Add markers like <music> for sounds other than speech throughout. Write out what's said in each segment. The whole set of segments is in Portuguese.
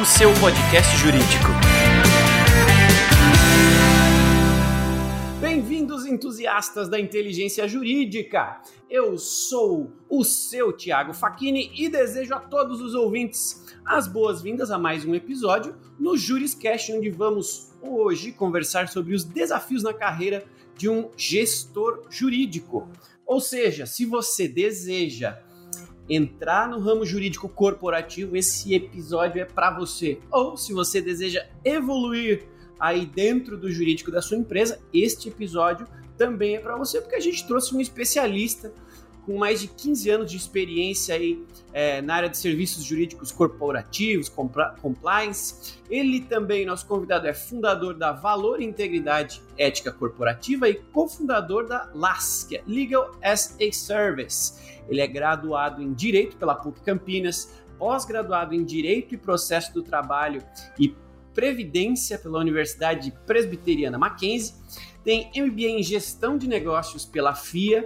O seu podcast jurídico. Bem-vindos, entusiastas da inteligência jurídica. Eu sou o seu Tiago Facchini e desejo a todos os ouvintes as boas-vindas a mais um episódio no Juriscast, onde vamos hoje conversar sobre os desafios na carreira de um gestor jurídico. Ou seja, se você deseja entrar no ramo jurídico corporativo, esse episódio é para você. Ou se você deseja evoluir aí dentro do jurídico da sua empresa, este episódio também é para você, porque a gente trouxe um especialista com mais de 15 anos de experiência aí, é, na área de serviços jurídicos corporativos, compliance. Ele também, nosso convidado, é fundador da Valor e Integridade Ética Corporativa e cofundador da LAS, que é Legal as a Service. Ele é graduado em Direito pela PUC Campinas, pós-graduado em Direito e Processo do Trabalho e Previdência pela Universidade Presbiteriana Mackenzie, tem MBA em Gestão de Negócios pela FIA,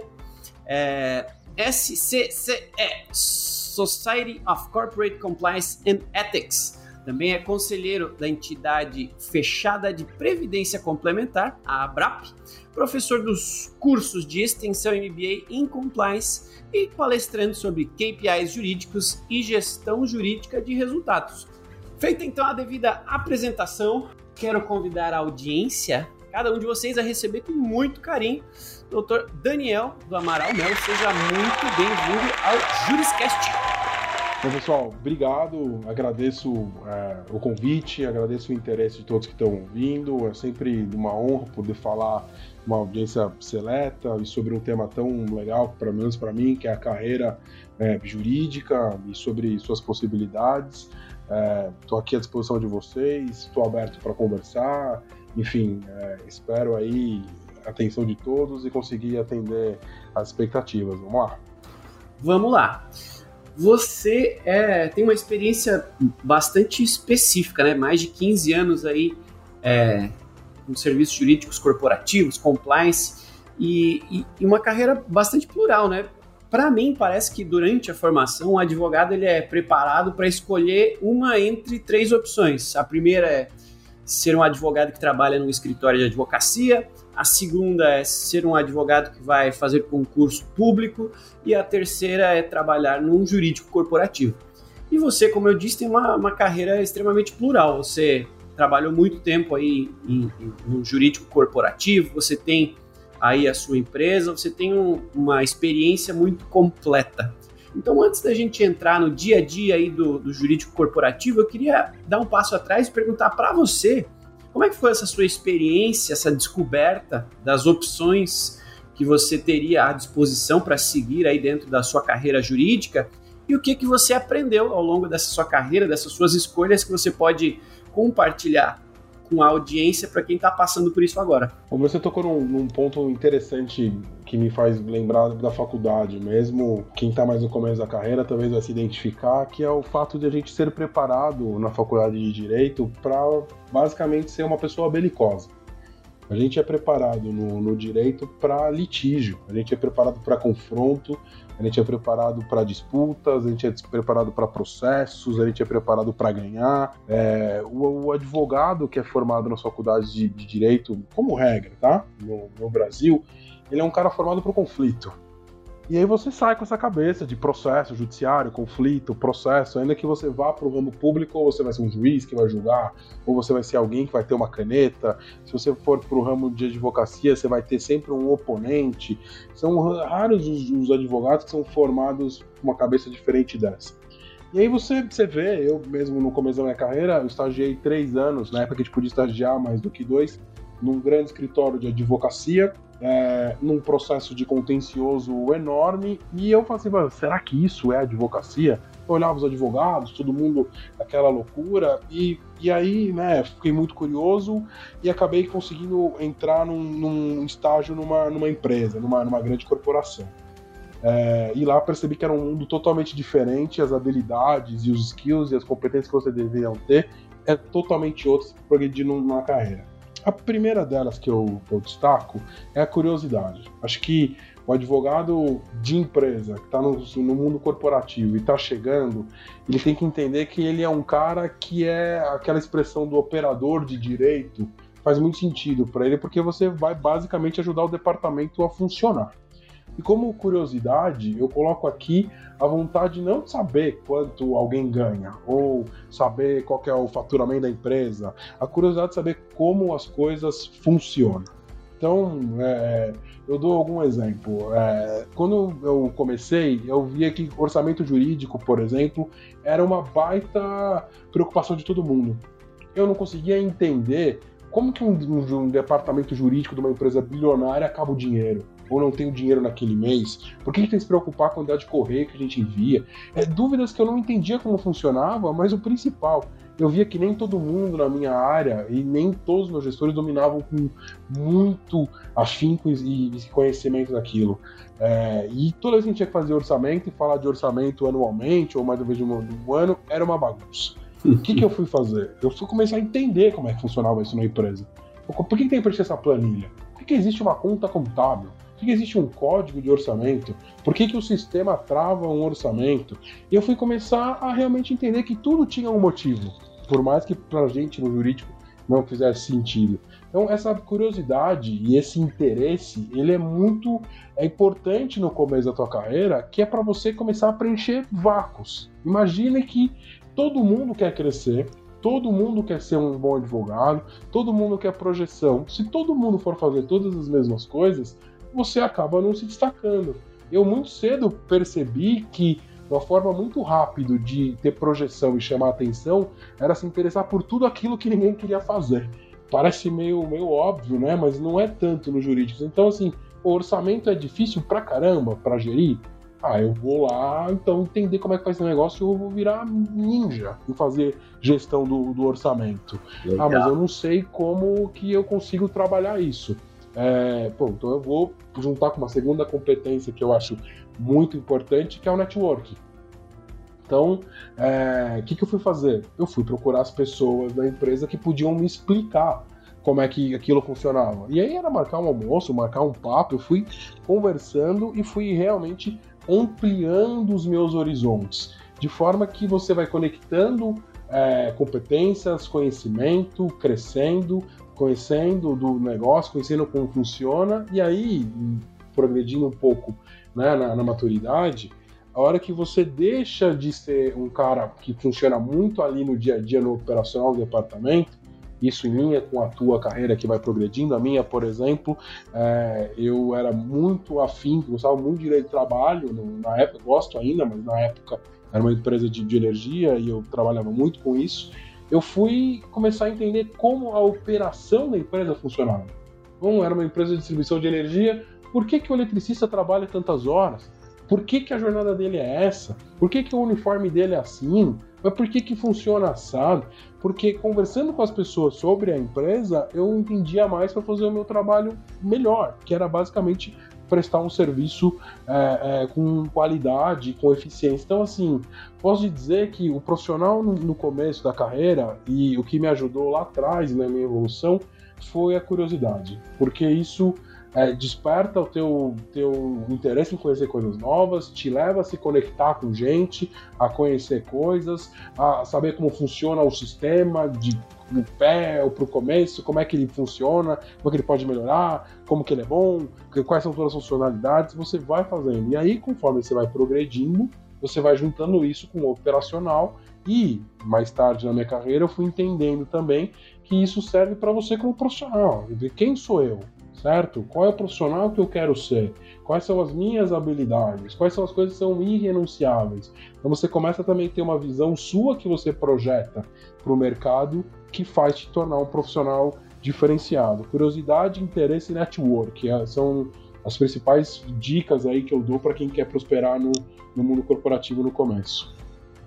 é, SCCE, Society of Corporate Compliance and Ethics. Também é conselheiro da entidade fechada de Previdência Complementar, a ABRAP, professor dos cursos de extensão MBA em Compliance e palestrante sobre KPIs jurídicos e gestão jurídica de resultados. Feita então a devida apresentação, quero convidar a audiência, cada um de vocês, a receber com muito carinho Dr. Daniel do Amaral Melo. Seja muito bem-vindo ao Juriscast. Bom, pessoal, obrigado. Agradeço é, o convite, agradeço o interesse de todos que estão ouvindo. É sempre uma honra poder falar uma audiência seleta e sobre um tema tão legal, pelo menos para mim, que é a carreira é, jurídica e sobre suas possibilidades. Estou é, aqui à disposição de vocês, estou aberto para conversar. Enfim, é, espero aí atenção de todos e conseguir atender as expectativas. Vamos lá. Vamos lá. Você é, tem uma experiência bastante específica, né? Mais de 15 anos aí é, com serviços jurídicos corporativos, compliance e, e, e uma carreira bastante plural, né? Para mim, parece que durante a formação, o advogado ele é preparado para escolher uma entre três opções. A primeira é ser um advogado que trabalha num escritório de advocacia, a segunda é ser um advogado que vai fazer concurso público e a terceira é trabalhar num jurídico corporativo. E você, como eu disse, tem uma, uma carreira extremamente plural. Você trabalhou muito tempo aí em, em, no jurídico corporativo, você tem aí a sua empresa, você tem um, uma experiência muito completa. Então, antes da gente entrar no dia a dia aí do, do jurídico corporativo, eu queria dar um passo atrás e perguntar para você como é que foi essa sua experiência, essa descoberta das opções que você teria à disposição para seguir aí dentro da sua carreira jurídica e o que que você aprendeu ao longo dessa sua carreira, dessas suas escolhas que você pode compartilhar com a audiência para quem está passando por isso agora. Você tocou num, num, ponto interessante que me faz lembrar da faculdade, mesmo quem está mais no começo da carreira talvez vai se identificar, que é o fato de a gente ser preparado na faculdade de direito para basicamente ser uma pessoa belicosa. A gente é preparado no, no direito para litígio, a gente é preparado para confronto, a gente é preparado para disputas, a gente é preparado para processos, a gente é preparado para ganhar. É, o, o, advogado que é formado nas faculdades de, de direito, como regra, tá? No, no Brasil, ele é um cara formado para o conflito. E aí você sai com essa cabeça de processo judiciário, conflito, processo, ainda que você vá para o ramo público, ou você vai ser um juiz que vai julgar, ou você vai ser alguém que vai ter uma caneta. Se você for para o ramo de advocacia, você vai ter sempre um oponente. São raros os, os advogados que são formados com uma cabeça diferente dessa. E aí você, você vê, eu mesmo no começo da minha carreira, eu estagiei três anos, na época que a gente podia estagiar mais do que dois, num grande escritório de advocacia, é, num processo de contencioso enorme, e eu falei assim, será que isso é advocacia? Eu olhava os advogados, todo mundo aquela loucura, e, e aí, né, fiquei muito curioso e acabei conseguindo entrar num, num estágio numa, numa empresa, numa, numa grande corporação. É, e lá percebi que era um mundo totalmente diferente, as habilidades e os skills e as competências que você deveria ter é totalmente outro para progredir numa carreira. A primeira delas que eu, que eu destaco é a curiosidade. Acho que o advogado de empresa que está no, no, mundo corporativo e está chegando, ele tem que entender que ele é um cara que é aquela expressão do operador de direito faz muito sentido para ele, porque você vai basicamente ajudar o departamento a funcionar. E como curiosidade, eu coloco aqui a vontade não de saber quanto alguém ganha ou saber qual é o faturamento da empresa, a curiosidade de saber como as coisas funcionam. Então, é, eu dou algum exemplo. É, quando eu comecei, eu via que orçamento jurídico, por exemplo, era uma baita preocupação de todo mundo. Eu não conseguia entender como que um, um, um departamento jurídico de uma empresa bilionária acaba o dinheiro ou não tem o dinheiro naquele mês? Por que a gente tem que se preocupar com a quantidade de correio que a gente envia? É, dúvidas que eu não entendia como funcionava, mas o principal, eu via que nem todo mundo na minha área e nem todos os meus gestores dominavam com muito afinco e, conhecimento daquilo. É, e toda vez que a gente tinha que fazer orçamento e falar de orçamento anualmente ou mais uma vez de um, um ano, era uma bagunça. O que, que eu fui fazer? Eu fui começar a entender como é que funcionava isso na empresa. Por que, tem que preencher essa planilha? Por que existe uma conta contábil? Por que existe um código de orçamento? Por que, que o sistema trava um orçamento? E eu fui começar a realmente entender que tudo tinha um motivo, por mais que pra gente no jurídico não fizesse sentido. Então essa curiosidade e esse interesse, ele é muito é importante no começo da tua carreira, que é para você começar a preencher vácuos. Imagine que todo mundo quer crescer, todo mundo quer ser um bom advogado, todo mundo quer projeção. Se todo mundo for fazer todas as mesmas coisas, você acaba não se destacando. Eu muito cedo percebi que uma forma muito rápida de ter projeção e chamar atenção era se interessar por tudo aquilo que ninguém queria fazer. Parece meio, meio óbvio, né? Mas não é tanto no jurídico. Então, assim, o orçamento é difícil pra caramba para gerir. Ah, eu vou lá, então, entender como é que faz esse negócio eu vou virar ninja em fazer gestão do, do orçamento. Legal. Ah, mas eu não sei como que eu consigo trabalhar isso. É, pô, então eu vou juntar com uma segunda competência que eu acho muito importante, que é o network. Então, o é, que, que eu fui fazer? Eu fui procurar as pessoas da empresa que podiam me explicar como é que aquilo funcionava. E aí era marcar um almoço, marcar um papo, eu fui conversando e fui realmente ampliando os meus horizontes, de forma que você vai conectando é, competências, conhecimento, crescendo, conhecendo do negócio, conhecendo como funciona, e aí, progredindo um pouco né, na, na maturidade, a hora que você deixa de ser um cara que funciona muito ali no dia a dia no operacional do departamento, isso em linha com a tua carreira que vai progredindo. A minha, por exemplo, é, eu era muito afim, gostava muito de direito de trabalho, na época, gosto ainda, mas na época era uma empresa de, de energia e eu trabalhava muito com isso eu fui começar a entender como a operação da empresa funcionava. Então, era uma empresa de distribuição de energia, por que, que o eletricista trabalha tantas horas? Por que, que a jornada dele é essa? Por que, que o uniforme dele é assim? Mas por que, que funciona assado? Porque conversando com as pessoas sobre a empresa, eu entendia mais para fazer o meu trabalho melhor, que era basicamente prestar um serviço é, é, com qualidade, com eficiência. Então, assim, posso dizer que o profissional no, no, começo da carreira e o que me ajudou lá atrás na minha evolução foi a curiosidade, porque isso é, desperta o teu, teu interesse em conhecer coisas novas, te leva a se conectar com gente, a conhecer coisas, a saber como funciona o sistema de no pé ou para o começo, como é que ele funciona, como é que ele pode melhorar, como que ele é bom, quais são todas as funcionalidades, você vai fazendo. E aí, conforme você vai progredindo, você vai juntando isso com o operacional e mais tarde na minha carreira eu fui entendendo também que isso serve para você como profissional. Quem sou eu? Certo? Qual é o profissional que eu quero ser? Quais são as minhas habilidades? Quais são as coisas que são irrenunciáveis? Então você começa também a ter uma visão sua que você projeta para o mercado que faz te tornar um profissional diferenciado. Curiosidade, interesse e network é, são as principais dicas aí que eu dou para quem quer prosperar no, no mundo corporativo no começo.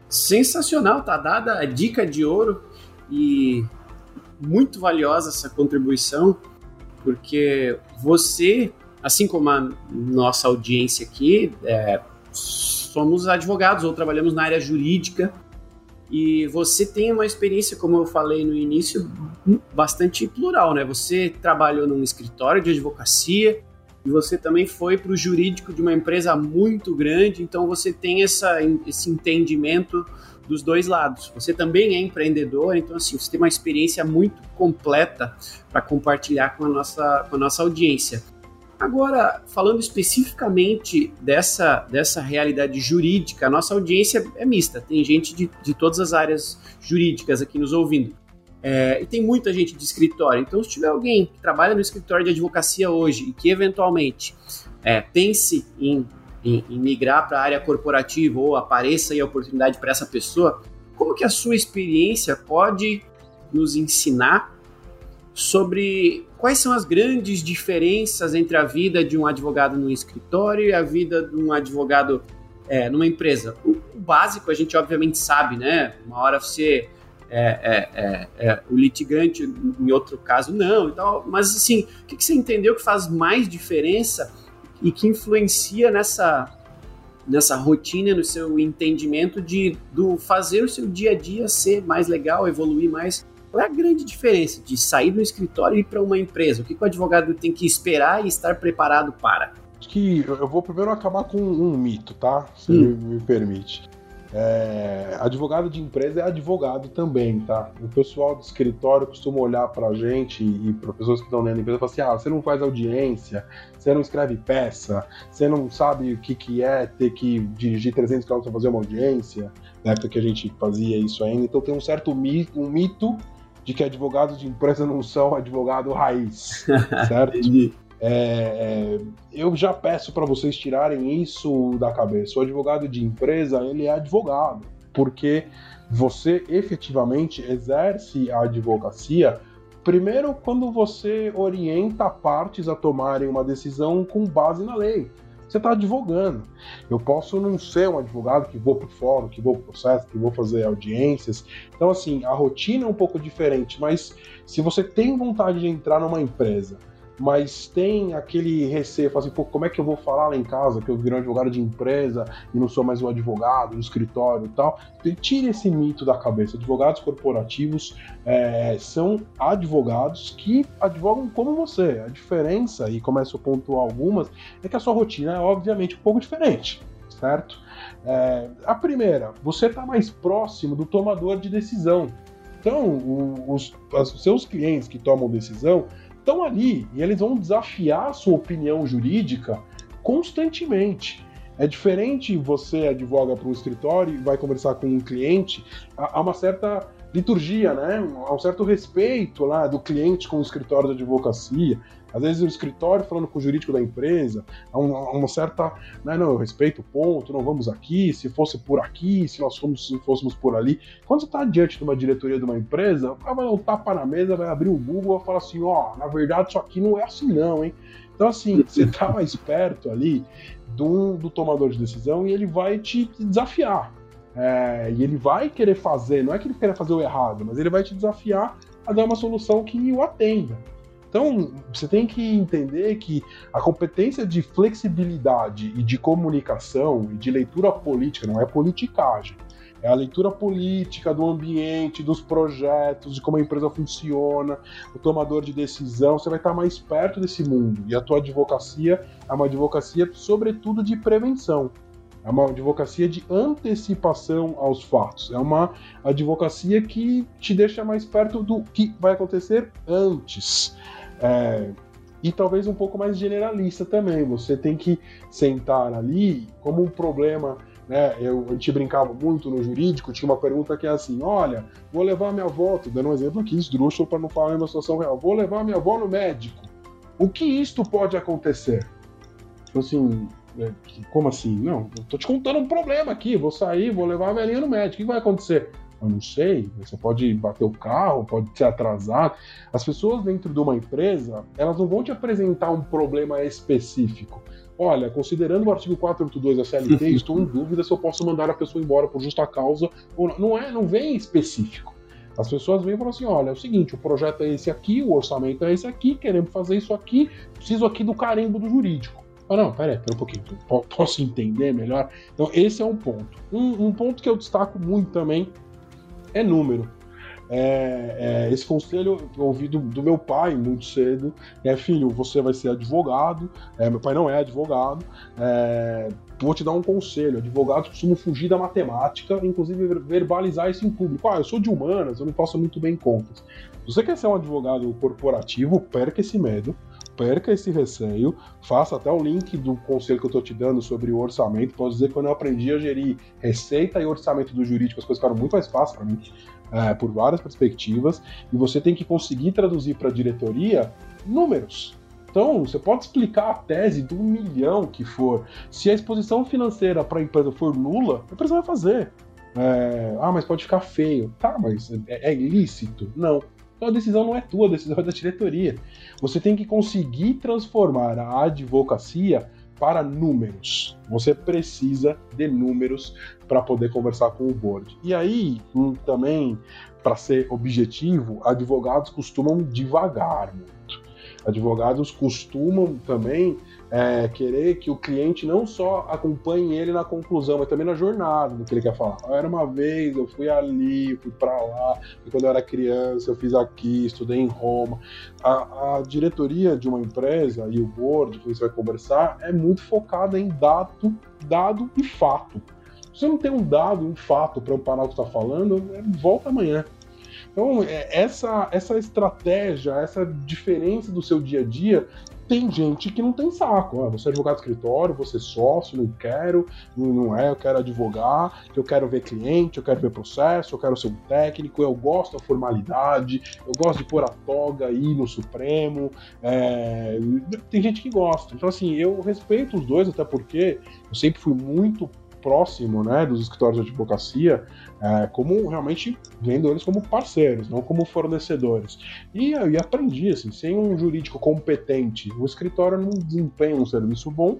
Sensacional, tá dada a dica de ouro e muito valiosa essa contribuição porque você, assim como a nossa audiência aqui, é, somos advogados ou trabalhamos na área jurídica E você tem uma experiência, como eu falei no início, bastante plural, né? Você trabalhou num escritório de advocacia e você também foi para o jurídico de uma empresa muito grande, então você tem essa, esse entendimento dos dois lados. Você também é empreendedor, então assim, você tem uma experiência muito completa para compartilhar com a nossa, com a nossa audiência. Agora, falando especificamente dessa, dessa realidade jurídica, a nossa audiência é mista, tem gente de, de todas as áreas jurídicas aqui nos ouvindo. É, e tem muita gente de escritório. Então, se tiver alguém que trabalha no escritório de advocacia hoje e que eventualmente é, pense em, em, em migrar para a área corporativa ou apareça aí a oportunidade para essa pessoa, como que a sua experiência pode nos ensinar sobre quais são as grandes diferenças entre a vida de um advogado no escritório e a vida de um advogado é, numa empresa. O, básico a gente obviamente sabe, né? Uma hora você é, é, é, é o litigante, em outro caso não e tal. Mas assim, o que, que você entendeu que faz mais diferença e que influencia nessa nessa rotina, no seu entendimento de do fazer o seu dia a dia ser mais legal, evoluir mais qual é a grande diferença de sair do escritório e ir para uma empresa? O que, que o advogado tem que esperar e estar preparado para? Acho que eu vou primeiro acabar com um mito, tá? Se hum. me permite. É, advogado de empresa é advogado também, tá? O pessoal do escritório costuma olhar pra gente e para pessoas que estão dentro da empresa e falar assim: ah, você não faz audiência, você não escreve peça, você não sabe o que, que é ter que dirigir 300 km para fazer uma audiência, na época que a gente fazia isso ainda. Então tem um certo mito, um mito de que advogados de empresa não são advogado raiz, <laughs> certo? É, é, eu já peço para vocês tirarem isso da cabeça. O advogado de empresa, ele é advogado, porque você efetivamente exerce a advocacia primeiro quando você orienta partes a tomarem uma decisão com base na lei você está advogando. Eu posso não ser um advogado que vou para o fórum, que vou para o processo, que vou fazer audiências. Então, assim, a rotina é um pouco diferente, mas se você tem vontade de entrar numa empresa mas tem aquele receio, assim, pô, como é que eu vou falar lá em casa que eu virei um advogado de empresa e não sou mais um advogado no escritório e tal. Tire esse mito da cabeça. Advogados corporativos é, são advogados que advogam como você. A diferença, e começo a pontuar algumas, é que a sua rotina é obviamente um pouco diferente, certo? É, a primeira, você está mais próximo do tomador de decisão. Então, os, os seus clientes que tomam decisão estão ali e eles vão desafiar a sua opinião jurídica constantemente. É diferente você advoga para um escritório e vai conversar com um cliente, há uma certa liturgia, né? Há um certo respeito lá do cliente com o escritório de advocacia. Às vezes o escritório falando com o jurídico da empresa, há uma, uma certa, né, não, eu respeito o ponto, não vamos aqui, se fosse por aqui, se nós fomos, se fôssemos por ali. Quando você está diante de uma diretoria de uma empresa, o cara vai dar um tapa na mesa, vai abrir o Google e vai falar assim, ó, oh, na verdade isso aqui não é assim não, hein? Então assim, <laughs> você está mais perto ali do, do tomador de decisão e ele vai te desafiar. É, e ele vai querer fazer, não é que ele queira fazer o errado, mas ele vai te desafiar a dar uma solução que o atenda. Então, você tem que entender que a competência de flexibilidade e de comunicação e de leitura política não é politicagem. É a leitura política do ambiente, dos projetos, de como a empresa funciona, o tomador de decisão. Você vai estar mais perto desse mundo. E a tua advocacia é uma advocacia, sobretudo, de prevenção. É uma advocacia de antecipação aos fatos. É uma advocacia que te deixa mais perto do que vai acontecer antes. É, e talvez um pouco mais generalista também. Você tem que sentar ali como um problema. Né? Eu, a gente brincava muito no jurídico, tinha uma pergunta que é assim: olha, vou levar minha avó, tô dando um exemplo aqui, esdrúxulo para não falar em uma situação real, vou levar minha avó no médico. O que isto pode acontecer? Tipo assim, é, como assim? Não, eu tô te contando um problema aqui, vou sair, vou levar a velhinha no médico, o que vai acontecer? Eu não sei, você pode bater o carro, pode ser atrasado. As pessoas dentro de uma empresa, elas não vão te apresentar um problema específico. Olha, considerando o artigo 482 da CLT, <laughs> estou em dúvida se eu posso mandar a pessoa embora por justa causa ou não. Não, é, não vem específico. As pessoas vêm e falam assim: olha, é o seguinte, o projeto é esse aqui, o orçamento é esse aqui, queremos fazer isso aqui, preciso aqui do carimbo do jurídico. Ah, não, peraí, pera um pouquinho, posso entender melhor? Então, esse é um ponto. Um, um ponto que eu destaco muito também é número. É, é, esse conselho eu ouvi do, do, meu pai muito cedo. É, filho, você vai ser advogado. É, meu pai não é advogado. É, vou te dar um conselho. Advogados costumam fugir da matemática, inclusive verbalizar isso em público. Ah, eu sou de humanas, eu não faço muito bem contas. Se você quer ser um advogado corporativo, perca esse medo perca esse receio, faça até o link do conselho que eu estou te dando sobre o orçamento. Posso dizer que quando eu aprendi a gerir receita e orçamento do jurídico, as coisas ficaram muito mais fáceis para mim é, por várias perspectivas, e você tem que conseguir traduzir para a diretoria números. Então, você pode explicar a tese do milhão que for. Se a exposição financeira para a empresa for nula, a empresa vai fazer. É, ah, mas pode ficar feio. Tá, mas é, é ilícito? Não. Então a decisão não é tua, a decisão é da diretoria. Você tem que conseguir transformar a advocacia para números. Você precisa de números para poder conversar com o board. E aí, hum, também, para ser objetivo, advogados costumam devagar muito. Advogados costumam também é, querer que o cliente não só acompanhe ele na conclusão, mas também na jornada do que ele quer falar. Era uma vez, eu fui ali, fui para lá, quando eu era criança, eu fiz aqui, estudei em Roma. A, a, diretoria de uma empresa e o board que você vai conversar é muito focada em dado, dado e fato. Se você não tem um dado, um fato para amparar o que está falando, é, volta amanhã. Então, é, essa, essa estratégia, essa diferença do seu dia a dia tem gente que não tem saco. Ah, você é advogado de escritório, você é sócio, não quero, não é, eu quero advogar, eu quero ver cliente, eu quero ver processo, eu quero ser um técnico, eu gosto da formalidade, eu gosto de pôr a toga aí no Supremo. É... Tem gente que gosta. Então, assim, eu respeito os dois, até porque eu sempre fui muito próximo né, dos escritórios de advocacia, é, como realmente vendo eles como parceiros, não como fornecedores. E aí aprendi, assim, sem um jurídico competente, o escritório não desempenha um serviço bom,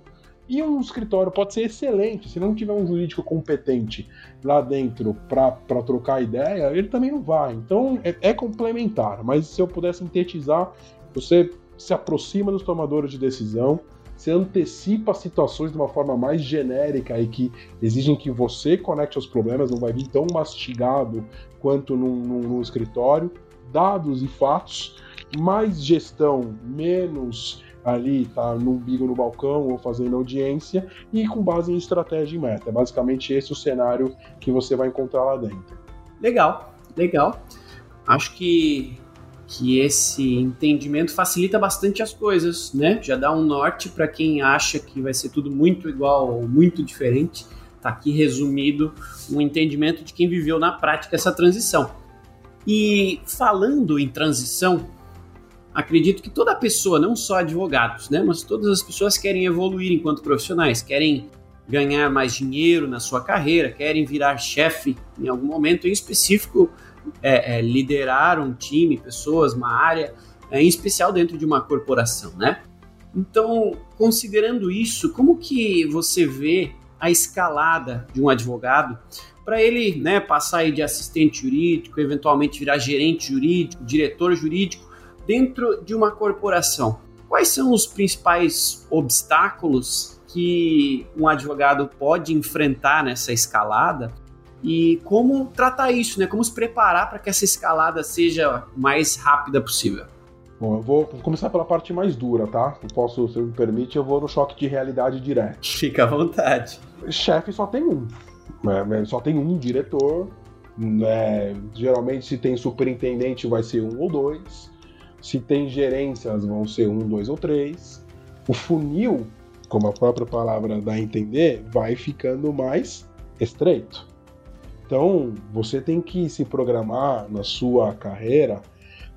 e um escritório pode ser excelente, se não tiver um jurídico competente lá dentro para trocar ideia, ele também não vai. Então é, é complementar, mas se eu puder sintetizar, você se aproxima dos tomadores de decisão, você antecipa situações de uma forma mais genérica e que exigem que você conecte aos problemas, não vai vir tão mastigado quanto num, num, num escritório. Dados e fatos, mais gestão, menos ali tá no umbigo no balcão ou fazendo audiência e com base em estratégia e meta. É basicamente esse o cenário que você vai encontrar lá dentro. Legal, legal. Acho que que esse entendimento facilita bastante as coisas, né? Já dá um norte para quem acha que vai ser tudo muito igual ou muito diferente. Tá aqui resumido um entendimento de quem viveu na prática essa transição. E falando em transição, acredito que toda pessoa, não só advogados, né, mas todas as pessoas querem evoluir enquanto profissionais, querem ganhar mais dinheiro na sua carreira, querem virar chefe em algum momento em específico é, é, liderar um time, pessoas, uma área, é, em especial dentro de uma corporação, né? Então, considerando isso, como que você vê a escalada de um advogado para ele né, passar de assistente jurídico, eventualmente virar gerente jurídico, diretor jurídico, dentro de uma corporação? Quais são os principais obstáculos que um advogado pode enfrentar nessa escalada e como tratar isso, né? Como se preparar para que essa escalada seja o mais rápida possível. Bom, eu vou começar pela parte mais dura, tá? Eu posso, se me permite, eu vou no choque de realidade direto. <laughs> Fica à vontade. Chefe só tem um. Né? Só tem um diretor. Né? Geralmente, se tem superintendente, vai ser um ou dois. Se tem gerências, vão ser um, dois ou três. O funil, como a própria palavra dá a entender, vai ficando mais estreito. Então, você tem que se programar na sua carreira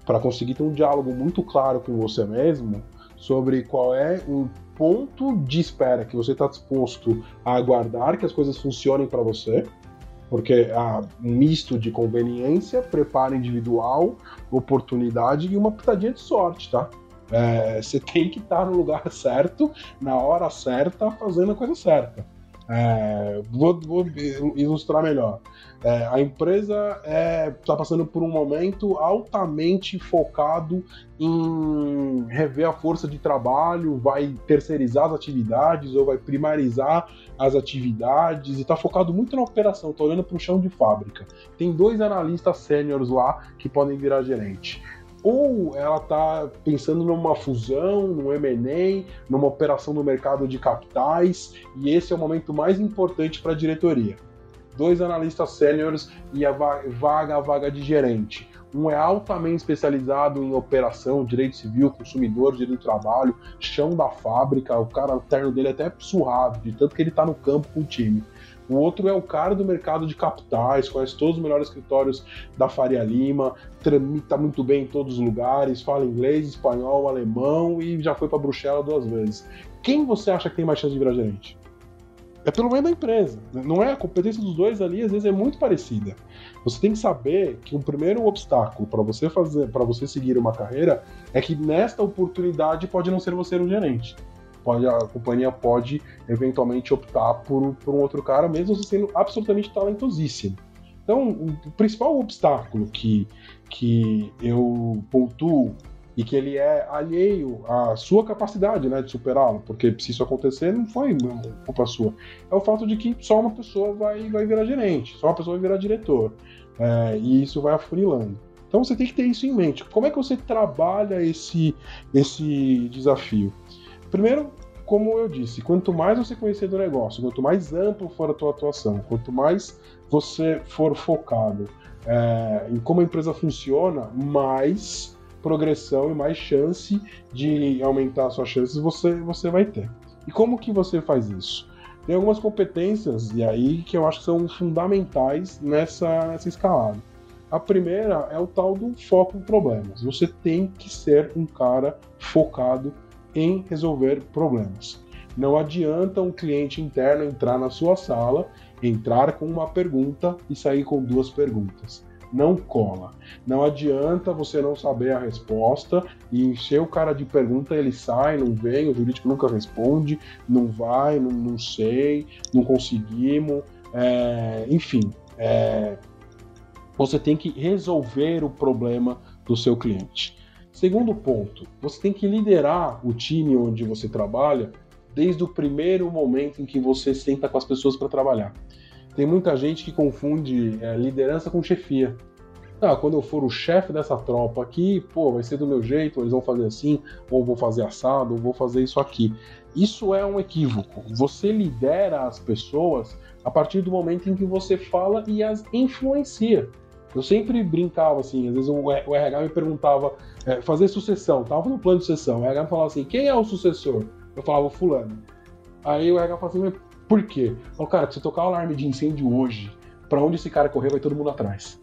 para conseguir ter um diálogo muito claro com você mesmo sobre qual é o ponto de espera que você está disposto a aguardar que as coisas funcionem para você, porque há um misto de conveniência, preparo individual, oportunidade e uma pitadinha de sorte, tá? É, você tem que estar no lugar <laughs> certo, na hora certa, fazendo a coisa certa. É, vou, vou, ilustrar melhor. É, a empresa está é, tá passando por um momento altamente focado em rever a força de trabalho, vai terceirizar as atividades ou vai primarizar as atividades e está focado muito na operação, está olhando para o chão de fábrica. Tem dois analistas sêniores lá que podem virar gerente ou ela está pensando numa fusão, num M&A, numa operação no mercado de capitais, e esse é o momento mais importante para a diretoria. Dois analistas sêniores e a vaga a vaga de gerente. Um é altamente especializado em operação, direito civil, consumidor, direito do trabalho, chão da fábrica, o cara o terno dele é até surrado, de tanto que ele está no campo com o time. O outro é o cara do mercado de capitais, conhece todos os melhores escritórios da Faria Lima, tramita muito bem em todos os lugares, fala inglês, espanhol, alemão e já foi para Bruxelas duas vezes. Quem você acha que tem mais chance de virar gerente? É pelo menos da empresa. Não é a competência dos dois ali, às vezes é muito parecida. Você tem que saber que um primeiro obstáculo para você fazer, para você seguir uma carreira é que nesta oportunidade pode não ser você o gerente pode, a companhia pode eventualmente optar por, por um outro cara, mesmo sendo absolutamente talentosíssimo. Então, o principal obstáculo que, que eu pontuo e que ele é alheio à sua capacidade né, de superá-lo, porque se isso acontecer, não foi culpa sua. É o fato de que só uma pessoa vai, vai virar gerente, só uma pessoa vai virar diretor. É, e isso vai afunilando. Então você tem que ter isso em mente. Como é que você trabalha esse, esse desafio? Primeiro, como eu disse, quanto mais você conhecer do negócio, quanto mais amplo for a tua atuação, quanto mais você for focado é, em como a empresa funciona, mais progressão e mais chance de aumentar suas chances você, você vai ter. E como que você faz isso? Tem algumas competências, e aí que eu acho que são fundamentais nessa, nessa escalada. A primeira é o tal do foco em problemas. Você tem que ser um cara focado em resolver problemas. Não adianta um cliente interno entrar na sua sala, entrar com uma pergunta e sair com duas perguntas. Não cola. Não adianta você não saber a resposta e encher o cara de pergunta, ele sai, não vem, o jurídico nunca responde, não vai, não, não sei, não conseguimos. É, enfim, é, você tem que resolver o problema do seu cliente. Segundo ponto, você tem que liderar o time onde você trabalha desde o primeiro momento em que você senta com as pessoas para trabalhar. Tem muita gente que confunde é, liderança com chefia. Ah, quando eu for o chefe dessa tropa aqui, pô, vai ser do meu jeito, eles vão fazer assim, ou vou fazer assado, ou vou fazer isso aqui. Isso é um equívoco. Você lidera as pessoas a partir do momento em que você fala e as influencia. Eu sempre brincava assim, às vezes o RH me perguntava, é, fazer sucessão, tava no plano de sucessão, o RH falava assim, quem é o sucessor? Eu falava, fulano. Aí o RH falava assim, por quê? Eu falava, cara, se tocar o alarme de incêndio hoje, para onde esse cara correr, vai todo mundo atrás.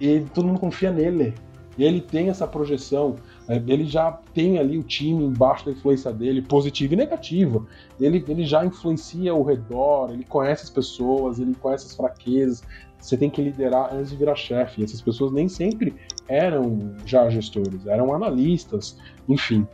E todo mundo confia nele. Ele tem essa projeção, é, ele já tem ali o time embaixo da influência dele, positiva e negativa. Ele, ele já influencia o redor, ele conhece as pessoas, ele conhece as fraquezas, você tem que liderar antes de virar chefe. Essas pessoas nem sempre eram já gestores, eram analistas, enfim.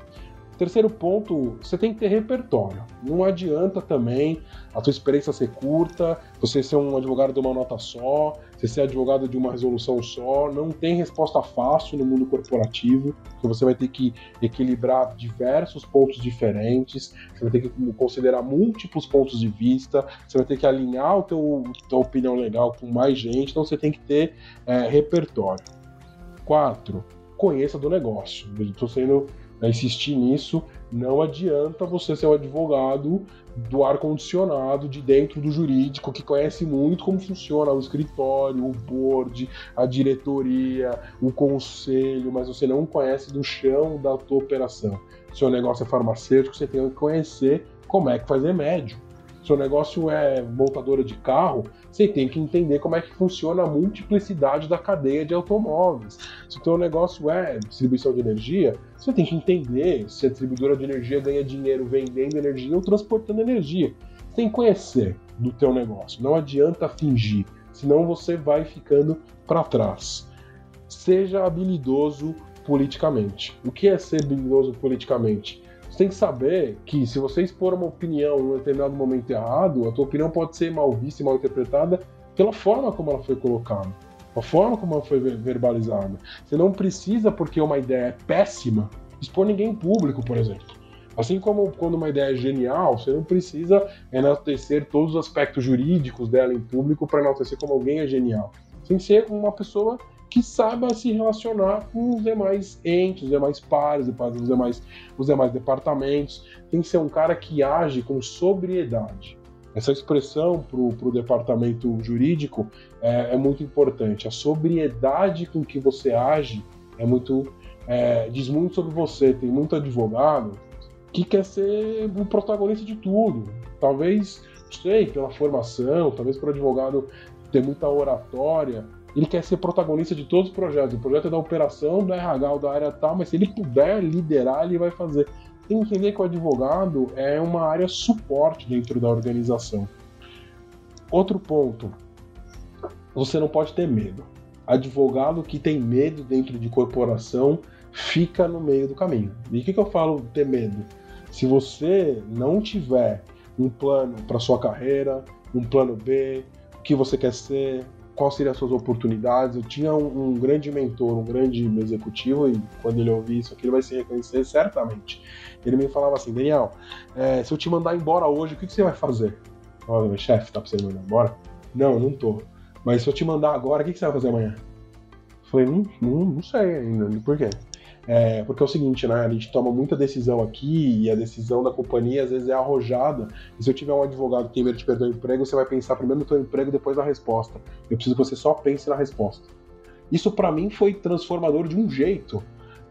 Terceiro ponto, você tem que ter repertório. Não adianta também a sua experiência ser curta, você ser um advogado de uma nota só, você ser advogado de uma resolução só. Não tem resposta fácil no mundo corporativo, porque você vai ter que equilibrar diversos pontos diferentes, você vai ter que considerar múltiplos pontos de vista, você vai ter que alinhar o teu, tua opinião legal com mais gente, então você tem que ter é, repertório. Quatro, conheça do negócio. Estou sendo a insistir nisso, não adianta você ser um advogado do ar-condicionado de dentro do jurídico que conhece muito como funciona o escritório, o board, a diretoria, o conselho, mas você não conhece do chão da tua operação. Seu negócio é farmacêutico, você tem que conhecer como é que faz remédio seu negócio é montadora de carro, você tem que entender como é que funciona a multiplicidade da cadeia de automóveis. Se o seu negócio é distribuição de energia, você tem que entender se a distribuidora de energia ganha dinheiro vendendo energia ou transportando energia. Você tem que conhecer do teu negócio. Não adianta fingir, senão você vai ficando para trás. Seja habilidoso politicamente. O que é ser habilidoso politicamente? Você tem que saber que se você expor uma opinião em um determinado momento errado, a tua opinião pode ser mal vista e mal interpretada pela forma como ela foi colocada, a forma como ela foi verbalizada. Você não precisa, porque uma ideia é péssima, expor ninguém em público, por exemplo. Assim como quando uma ideia é genial, você não precisa enaltecer todos os aspectos jurídicos dela em público para enaltecer como alguém é genial. Que ser uma pessoa que saiba se relacionar com os demais entes, os demais pares, os demais, os demais departamentos. Tem que ser um cara que age com sobriedade. Essa expressão para o departamento jurídico é, é, muito importante. A sobriedade com que você age é muito é, diz muito sobre você. Tem muito advogado que quer ser o protagonista de tudo. Talvez, sei, pela formação, talvez por advogado ter muita oratória, ele quer ser protagonista de todos os projetos. O projeto é da operação, do RH da área tal, mas se ele puder liderar, ele vai fazer. Tem que entender que o advogado é uma área suporte dentro da organização. Outro ponto, você não pode ter medo. Advogado que tem medo dentro de corporação fica no meio do caminho. E o que, que eu falo ter medo? Se você não tiver um plano para sua carreira, um plano B, o que você quer ser, quais seriam as suas oportunidades. Eu tinha um, um, grande mentor, um grande executivo, e quando ele ouvir isso aqui, ele vai se reconhecer certamente. Ele me falava assim: Daniel, é, se eu te mandar embora hoje, o que, que você vai fazer? Olha, meu chefe, tá pra você mandar embora? Não, não tô. Mas se eu te mandar agora, o que, que você vai fazer amanhã? Eu falei: não, não, não sei ainda. Por quê? É, porque é o seguinte, né? A gente toma muita decisão aqui e a decisão da companhia às vezes é arrojada. E se eu tiver um advogado que tem medo de perder o emprego, você vai pensar primeiro no teu emprego depois na resposta. Eu preciso que você só pense na resposta. Isso para mim foi transformador de um jeito.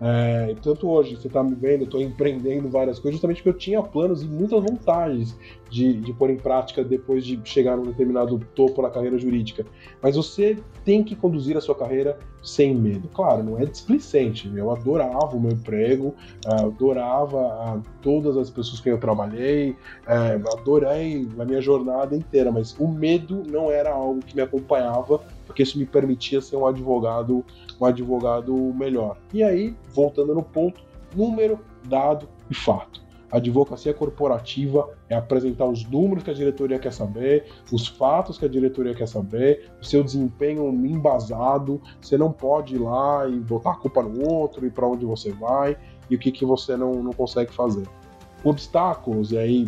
É, tanto hoje, você está me vendo, eu estou empreendendo várias coisas, justamente porque eu tinha planos e muitas vontades de, de pôr em prática depois de chegar num determinado topo na carreira jurídica. Mas você tem que conduzir a sua carreira sem medo. Claro, não é displicente. Eu adorava o meu emprego, é, adorava todas as pessoas com quem eu trabalhei, é, adorei a minha jornada inteira, mas o medo não era algo que me acompanhava porque isso me permitia ser um advogado, um advogado melhor. E aí, voltando no ponto, número, dado e fato. A advocacia corporativa é apresentar os números que a diretoria quer saber, os fatos que a diretoria quer saber, o seu desempenho embasado. Você não pode ir lá e botar a culpa no outro e para onde você vai e o que, que você não, não consegue fazer. Obstáculos, e aí,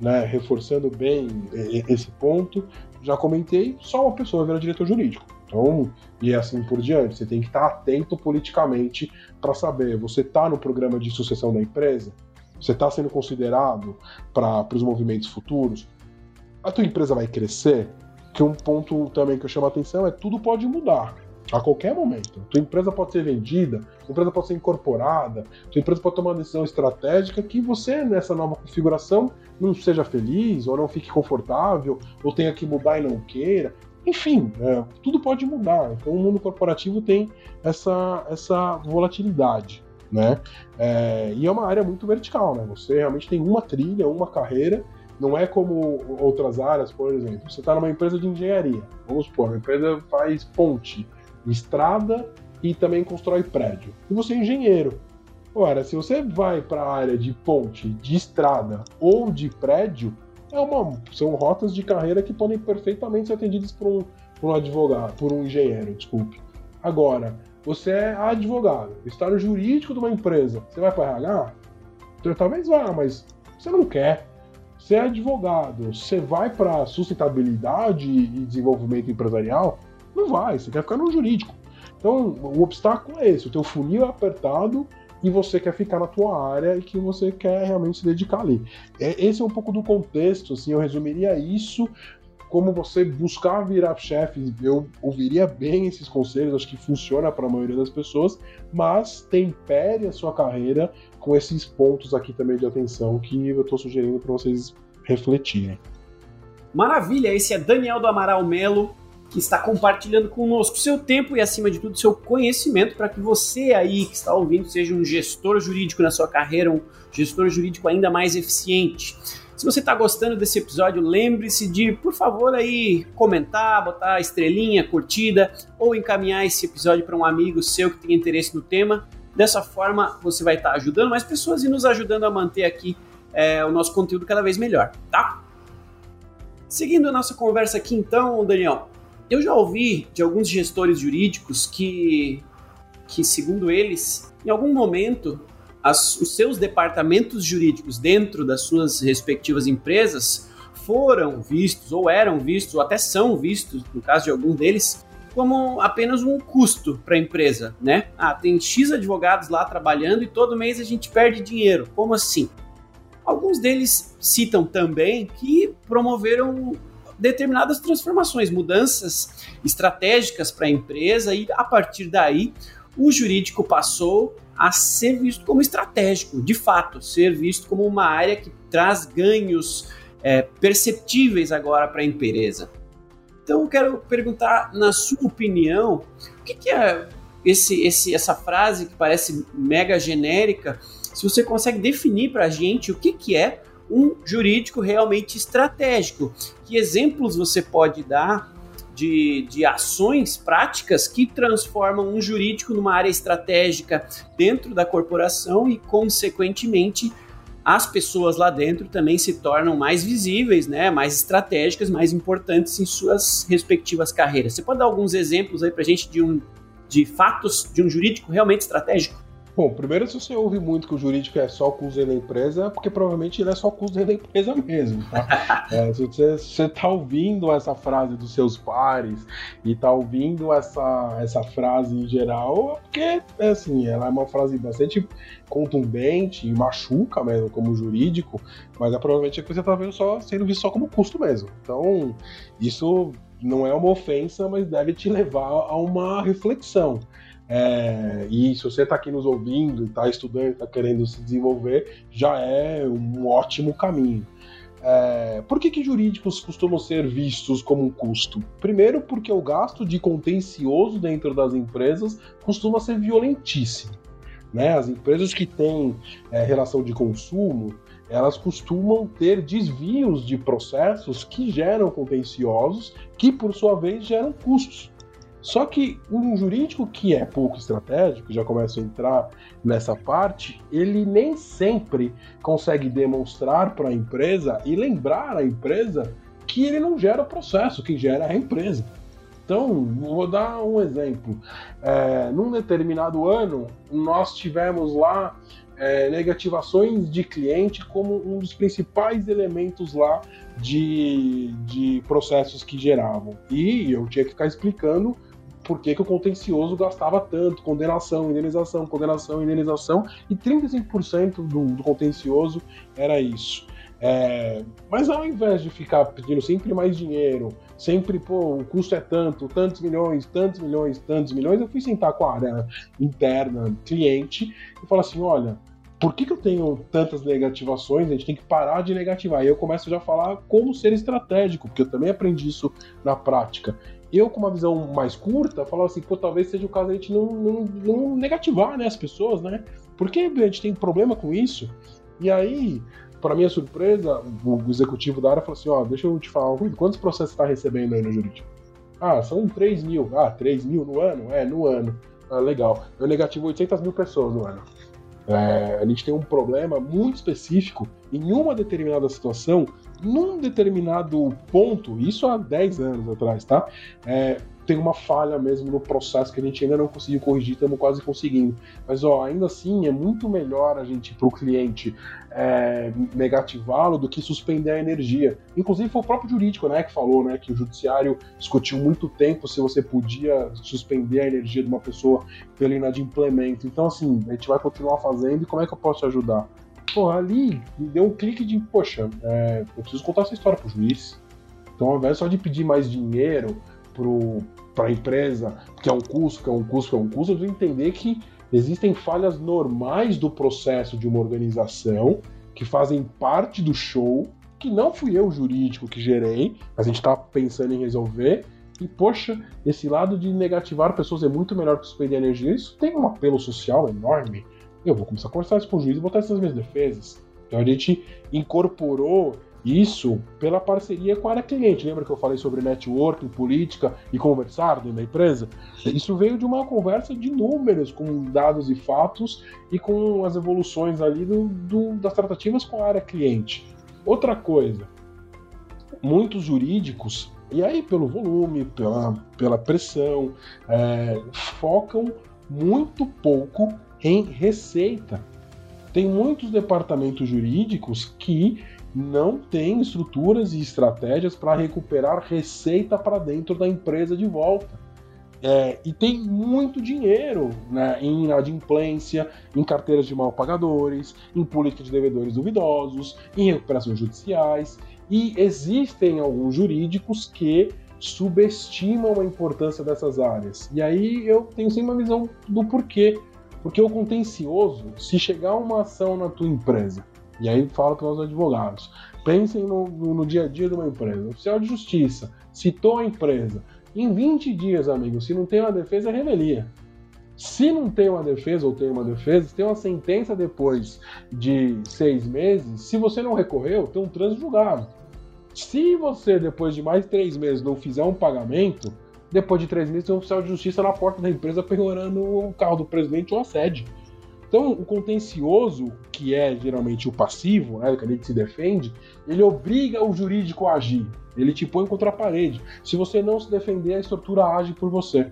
né, reforçando bem esse ponto, já comentei, só uma pessoa vira diretor jurídico. Então, e assim por diante. Você tem que estar atento politicamente para saber, você está no programa de sucessão da empresa? Você está sendo considerado para os movimentos futuros? A tua empresa vai crescer? Que um ponto também que eu chamo a atenção é tudo pode mudar a qualquer momento. Tua empresa pode ser vendida, tua empresa pode ser incorporada, tua empresa pode tomar uma decisão estratégica que você, nessa nova configuração, não seja feliz, ou não fique confortável, ou tenha que mudar e não queira. Enfim, é, tudo pode mudar. Então o mundo corporativo tem essa, essa volatilidade. Né? É, e é uma área muito vertical, né? Você realmente tem uma trilha, uma carreira, não é como outras áreas, por exemplo. Você está numa empresa de engenharia, vamos supor, uma empresa faz ponte, estrada e também constrói prédio. E você é engenheiro. Ora, se você vai para a área de ponte, de estrada ou de prédio, é uma, são rotas de carreira que podem perfeitamente ser atendidas por um, por um advogado, por um engenheiro, desculpe. Agora, você é advogado, está no jurídico de uma empresa, você vai para RH? Então, talvez vá, mas você não quer. Você é advogado, você vai para sustentabilidade e desenvolvimento empresarial? Não vai, você quer ficar no jurídico. Então, o obstáculo é esse, o teu funil é apertado e você quer ficar na tua área e que você quer realmente se dedicar ali. É, esse é um pouco do contexto, assim, eu resumiria isso como você buscar virar chefe, eu ouviria bem esses conselhos, acho que funciona para a maioria das pessoas, mas tempere a sua carreira com esses pontos aqui também de atenção que eu estou sugerindo para vocês refletirem. Maravilha, esse é Daniel do Amaral Melo, que está compartilhando conosco seu tempo e, acima de tudo, seu conhecimento para que você aí que está ouvindo seja um gestor jurídico na sua carreira, um gestor jurídico ainda mais eficiente. Se você está gostando desse episódio, lembre-se de, por favor, aí comentar, botar estrelinha, curtida ou encaminhar esse episódio para um amigo seu que tem interesse no tema. Dessa forma, você vai estar ajudando mais pessoas e nos ajudando a manter aqui é, o nosso conteúdo cada vez melhor, tá? Seguindo a nossa conversa aqui, então, Daniel, eu já ouvi de alguns gestores jurídicos que, que segundo eles, em algum momento, as, os seus departamentos jurídicos dentro das suas respectivas empresas foram vistos, ou eram vistos, ou até são vistos, no caso de algum deles, como apenas um custo para a empresa, né? Ah, tem X advogados lá trabalhando e todo mês a gente perde dinheiro. Como assim? Alguns deles citam também que promoveram determinadas transformações, mudanças estratégicas para a empresa e a partir daí o jurídico passou a ser visto como estratégico, de fato, ser visto como uma área que traz ganhos é, perceptíveis agora para a empresa. Então eu quero perguntar, na sua opinião, o que, que é esse, esse, essa frase que parece mega genérica? Se você consegue definir para a gente o que, que é um jurídico realmente estratégico, que exemplos você pode dar de, de ações práticas que transformam um jurídico numa área estratégica dentro da corporação e, consequentemente, as pessoas lá dentro também se tornam mais visíveis, né, mais estratégicas, mais importantes em suas respectivas carreiras. Você pode dar alguns exemplos aí para gente de, um, de fatos de um jurídico realmente estratégico? Bom, primeiro, se você ouve muito que o jurídico é só custo da empresa, é porque provavelmente ele é só custo da empresa mesmo, tá? <laughs> é, se você, você tá ouvindo essa frase dos seus pares e tá ouvindo essa, essa frase em geral, é porque, é assim, ela é uma frase bastante contundente e machuca mesmo como jurídico, mas é provavelmente é que você tá vendo só sendo visto só como custo mesmo. Então, isso não é uma ofensa, mas deve te levar a uma reflexão. É, e se você está aqui nos ouvindo, está estudando, está querendo se desenvolver, já é um ótimo caminho. É, por que, que jurídicos costumam ser vistos como um custo? Primeiro, porque o gasto de contencioso dentro das empresas costuma ser violentíssimo. Né? As empresas que têm é, relação de consumo, elas costumam ter desvios de processos que geram contenciosos, que por sua vez geram custos. Só que um jurídico que é pouco estratégico, já começa a entrar nessa parte, ele nem sempre consegue demonstrar para a empresa e lembrar a empresa que ele não gera processo, quem gera a empresa. Então, vou dar um exemplo. É, num determinado ano, nós tivemos lá é, negativações de cliente como um dos principais elementos lá de, de processos que geravam. E eu tinha que ficar explicando por que, que o contencioso gastava tanto, condenação, indenização, condenação, indenização, e 35% do, do contencioso era isso. É, mas ao invés de ficar pedindo sempre mais dinheiro, sempre, pô, o custo é tanto, tantos milhões, tantos milhões, tantos milhões, eu fui sentar com a área interna, cliente, e falar assim: olha, por que, que eu tenho tantas negativações? A gente tem que parar de negativar. E eu começo já a falar como ser estratégico, porque eu também aprendi isso na prática eu, com uma visão mais curta, falava assim, pô, talvez seja o caso a gente não, não, não negativar né, as pessoas, né? Porque a gente tem problema com isso. E aí, para minha surpresa, o executivo da área falou assim: ó, deixa eu te falar, quantos processos você está recebendo aí no jurídico? Ah, são 3 mil. Ah, 3 mil no ano? É, no ano. Ah, legal. Eu negativo 800 mil pessoas no ano. É, a gente tem um problema muito específico em uma determinada situação, num determinado ponto, isso há 10 anos atrás, tá? É, tem uma falha mesmo no processo que a gente ainda não conseguiu corrigir, estamos quase conseguindo. Mas ó, ainda assim é muito melhor a gente para o cliente é, negativá-lo do que suspender a energia. Inclusive foi o próprio jurídico, né, que falou, né, que o judiciário discutiu muito tempo se você podia suspender a energia de uma pessoa pelo inadimplemento. Então assim, a gente vai continuar fazendo e como é que eu posso te ajudar? Pô, ali deu um clique de, poxa, é, eu preciso contar essa história pro juiz. Então, ao invés só de pedir mais dinheiro, para a empresa, que é um custo, que é um custo, que é um custo, eu preciso entender que existem falhas normais do processo de uma organização que fazem parte do show, que não fui eu jurídico que gerei, mas a gente está pensando em resolver. E, poxa, esse lado de negativar pessoas é muito melhor que suspender energia. Isso tem um apelo social enorme. Eu vou começar a conversar isso com o juiz e botar essas minhas defesas. Então a gente incorporou Isso pela parceria com a área cliente. Lembra que eu falei sobre networking, política e conversar dentro da empresa? Isso veio de uma conversa de números, com dados e fatos e com as evoluções ali do, do, das tratativas com a área cliente. Outra coisa, muitos jurídicos, e aí pelo volume, pela, pela pressão, é, focam muito pouco em receita. Tem muitos departamentos jurídicos que não têm estruturas e estratégias para recuperar receita para dentro da empresa de volta. É, e tem muito dinheiro né, em inadimplência, em carteiras de mal pagadores, em política de devedores duvidosos, em recuperações judiciais. E existem alguns jurídicos que subestimam a importância dessas áreas. E aí eu tenho sempre uma visão do porquê. Porque o contencioso, se chegar uma ação na tua empresa, e aí falo para os advogados, pensem no, no, dia a dia de uma empresa. O oficial de justiça citou a empresa. Em 20 dias, amigo, se não tem uma defesa, é revelia. Se não tem uma defesa ou tem uma defesa, se tem uma sentença depois de seis meses, se você não recorreu, tem um trânsito julgado. Se você, depois de mais três meses, não fizer um pagamento, depois de três meses tem um oficial de justiça na porta da empresa pegorando o carro do presidente ou a sede. Então, o contencioso, que é geralmente o passivo, né, que a gente se defende, ele obriga o jurídico a agir. Ele te põe contra a parede. Se você não se defender, a estrutura age por você.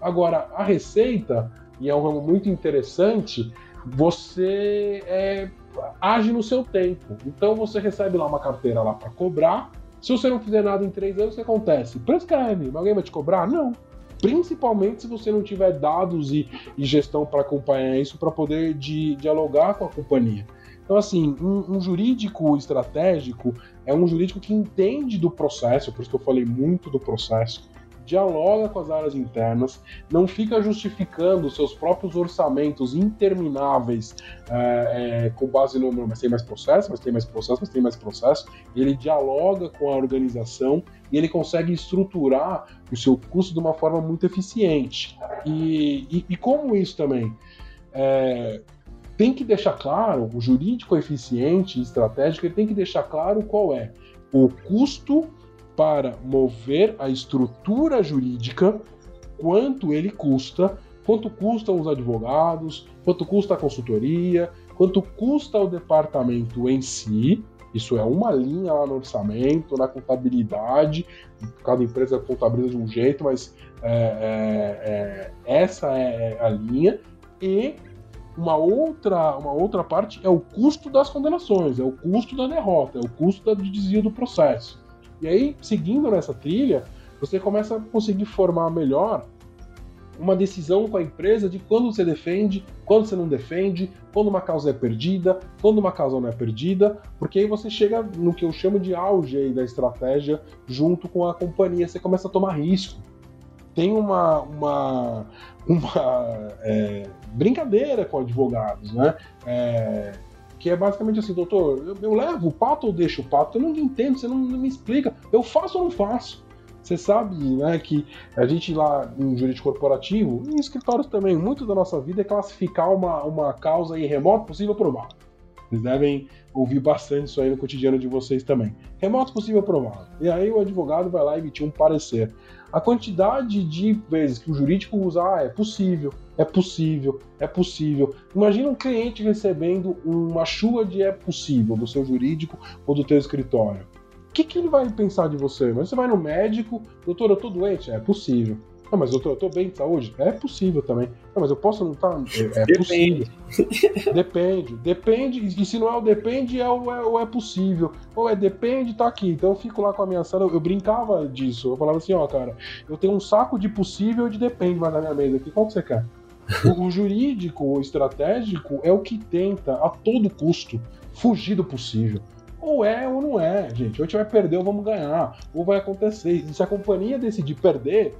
Agora, a receita, e é um ramo muito interessante, você é, age no seu tempo. Então você recebe lá uma carteira lá para cobrar. Se você não fizer nada em três anos, o que acontece? Prescreve. Alguém vai te cobrar? Não. Principalmente se você não tiver dados e, e gestão para acompanhar isso, para poder de, dialogar com a companhia. Então, assim, um, um, jurídico estratégico é um jurídico que entende do processo, por isso que eu falei muito do processo, dialoga com as áreas internas, não fica justificando seus próprios orçamentos intermináveis é, é, com base no. Mas tem mais processo, mas tem mais processo, mas tem mais processo. Ele dialoga com a organização e ele consegue estruturar o seu custo de uma forma muito eficiente. E, e, e como isso também? É, tem que deixar claro, o jurídico eficiente e estratégico, ele tem que deixar claro qual é o custo para mover a estrutura jurídica, quanto ele custa, quanto custam os advogados, quanto custa a consultoria, quanto custa o departamento em si. Isso é uma linha lá no orçamento, na contabilidade. Cada empresa contabiliza de um jeito, mas é, é, é, essa é a linha. E uma outra, uma outra parte é o custo das condenações, é o custo da derrota, é o custo do desvio do processo. E aí, seguindo nessa trilha, você começa a conseguir formar melhor uma decisão com a empresa de quando você defende, quando você não defende, quando uma causa é perdida, quando uma causa não é perdida, porque aí você chega no que eu chamo de auge da estratégia junto com a companhia, você começa a tomar risco. Tem uma, uma, uma é, brincadeira com advogados, né? É, que é basicamente assim, doutor, eu, eu, levo o pato ou deixo o pato? Eu não entendo, você não, não, me explica. Eu faço ou não faço? Você sabe, né, que a gente lá em jurídico corporativo, em escritórios também, muito da nossa vida é classificar uma, uma causa em remoto possível provável. Vocês devem ouvir bastante isso aí no cotidiano de vocês também. Remoto possível provável. E aí o advogado vai lá emitir um parecer. A quantidade de vezes que o jurídico usa, ah, é possível, é possível, é possível. Imagina um cliente recebendo uma chuva de é possível do seu jurídico ou do teu escritório. O que, que ele vai pensar de você? Mas você vai no médico, doutor, eu tô doente? É possível. Não, mas doutor, eu tô bem de saúde? É possível também. Não, mas eu posso não estar. Tá? É, é depende. possível. depende. Depende. E se não é o depende, é o é, o é possível. Ou é depende, tá aqui. Então eu fico lá com a minha sala, eu, eu brincava disso. Eu falava assim, ó, cara, eu tenho um saco de possível e de depende mais na minha mesa aqui. Qual que você quer? O, o jurídico, o estratégico, é o que tenta, a todo custo, fugir do possível. Ou é ou não é, gente. Ou a gente vai perder ou vamos ganhar. Ou vai acontecer. E se a companhia decidir perder,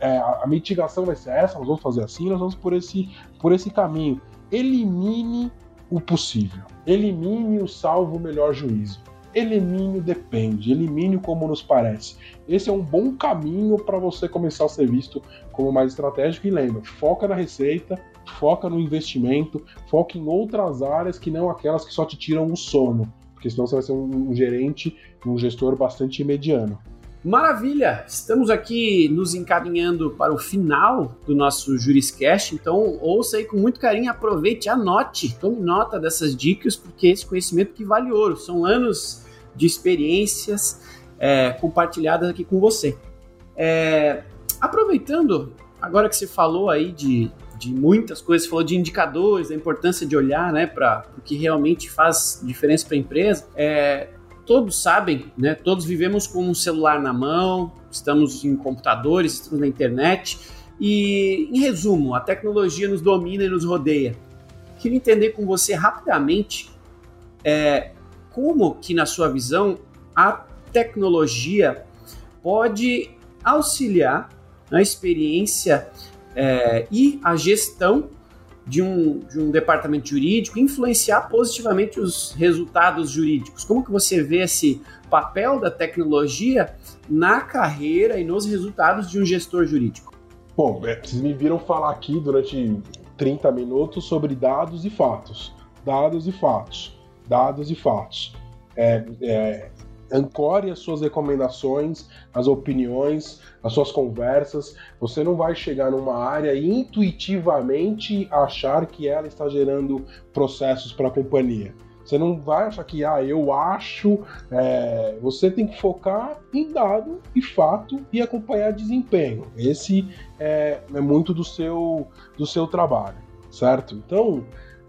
é, a mitigação vai ser essa, nós vamos fazer assim, nós vamos por esse, por esse caminho. Elimine o possível. Elimine o salvo melhor juízo. Elimine o depende, elimine o como nos parece. Esse é um bom caminho para você começar a ser visto como mais estratégico. E lembra, foca na receita, foca no investimento, foca em outras áreas que não aquelas que só te tiram o sono. porque senão você vai ser um, um gerente, um gestor bastante mediano. Maravilha! Estamos aqui nos encaminhando para o final do nosso Juriscast, então ouça aí com muito carinho, aproveite, anote, tome nota dessas dicas, porque esse conhecimento que vale ouro, são anos de experiências é, compartilhadas aqui com você. É, aproveitando, agora que você falou aí de, de muitas coisas, falou de indicadores, da importância de olhar né, para o que realmente faz diferença para a empresa, é, todos sabem, né? Todos vivemos com um celular na mão, estamos em computadores, estamos na internet. E, em resumo, a tecnologia nos domina e nos rodeia. Queria entender com você rapidamente é, como que, na sua visão, a tecnologia pode auxiliar na experiência é, e a gestão de um, de um departamento jurídico influenciar positivamente os resultados jurídicos? Como que você vê esse papel da tecnologia na carreira e nos resultados de um gestor jurídico? Bom, é, vocês me viram falar aqui durante 30 minutos sobre dados e fatos. Dados e fatos. Dados e fatos. É, é, ancore as suas recomendações, as opiniões, as suas conversas. Você não vai chegar numa área e intuitivamente achar que ela está gerando processos para a companhia. Você não vai achar que, ah, eu acho. É... você tem que focar em dado e fato e acompanhar desempenho. Esse é, é muito do seu, do seu trabalho, certo? Então,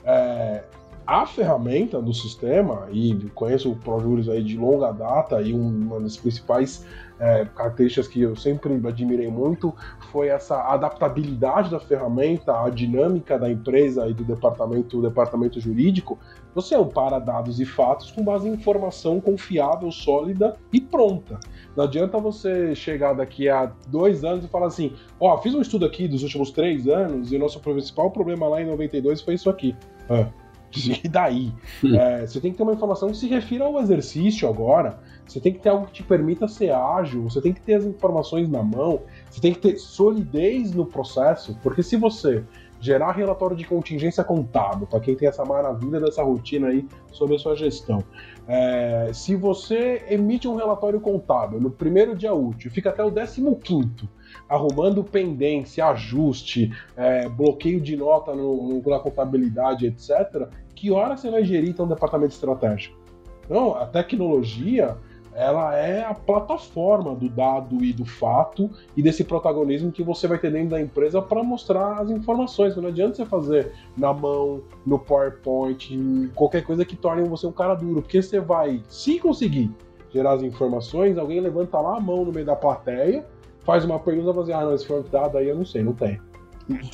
é, a ferramenta do sistema, e conheço o ProJuris aí de longa data, e uma das principais é, características que eu sempre admirei muito foi essa adaptabilidade da ferramenta, a dinâmica da empresa e do departamento, do departamento jurídico. Você ampara dados e fatos com base em informação confiável, sólida e pronta. Não adianta você chegar daqui a dois anos e falar assim: Ó, oh, fiz um estudo aqui dos últimos três anos e o nosso principal problema lá em 92 foi isso aqui. Ah <laughs> e daí? É, você tem que ter uma informação que se refira ao exercício agora. Você tem que ter algo que te permita ser ágil. Você tem que ter as informações na mão. Você tem que ter solidez no processo. Porque se você gerar relatório de contingência contábil, para quem tem essa maravilha dessa rotina aí sobre a sua gestão. É, se você emite um relatório contábil no primeiro dia útil, fica até o 15 quinto arrumando pendência, ajuste, é, bloqueio de nota no, no, na contabilidade, etc., que hora você vai gerir então um departamento estratégico? Não, a tecnologia ela é a plataforma do dado e do fato e desse protagonismo que você vai ter dentro da empresa para mostrar as informações. Não adianta você fazer na mão, no PowerPoint, qualquer coisa que torne você um cara duro, porque você vai, se conseguir gerar as informações, alguém levanta lá a mão no meio da plateia faz uma pergunta e fala assim, ah, não, esse foi dado aí eu não sei, não tem.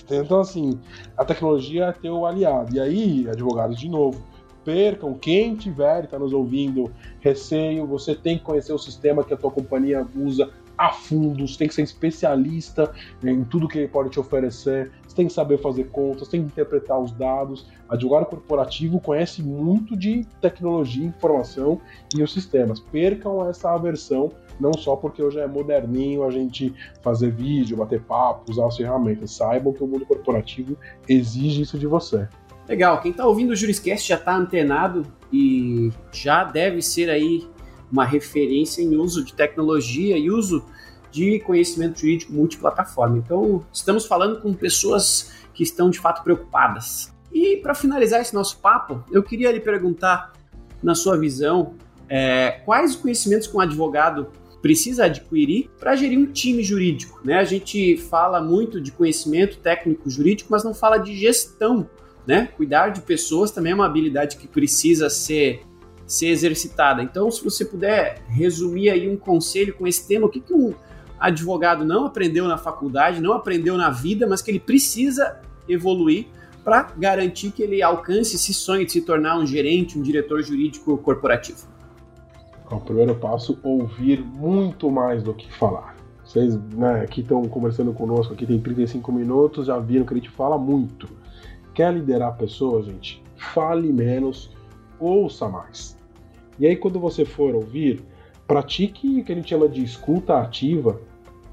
Então, assim, a tecnologia é teu aliado. E aí, advogados, de novo, percam, quem tiver e está nos ouvindo, receio, você tem que conhecer o sistema que a tua companhia usa a fundo, você tem que ser especialista em tudo que ele pode te oferecer, você tem que saber fazer contas, tem que interpretar os dados. Advogado corporativo conhece muito de tecnologia, informação e os sistemas. Percam essa aversão não só porque hoje é moderninho a gente fazer vídeo, bater papo, usar as ferramentas. Saibam que o mundo corporativo exige isso de você. Legal, quem está ouvindo o Juriscast já está antenado e já deve ser aí uma referência em uso de tecnologia e uso de conhecimento jurídico multiplataforma. Então, estamos falando com pessoas que estão de fato preocupadas. E para finalizar esse nosso papo, eu queria lhe perguntar, na sua visão, é, quais conhecimentos que um advogado precisa adquirir para gerir um time jurídico. Né? A gente fala muito de conhecimento técnico jurídico, mas não fala de gestão. Né? Cuidar de pessoas também é uma habilidade que precisa ser, ser exercitada. Então, se você puder resumir aí um conselho com esse tema, o que, que um advogado não aprendeu na faculdade, não aprendeu na vida, mas que ele precisa evoluir para garantir que ele alcance esse sonho de se tornar um gerente, um diretor jurídico corporativo. O primeiro passo, ouvir muito mais do que falar. Vocês né, estão conversando conosco, aqui tem 35 minutos, já viram que a gente fala muito. Quer liderar pessoas, gente? Fale menos, ouça mais. E aí, quando você for ouvir, pratique o que a gente chama de escuta ativa.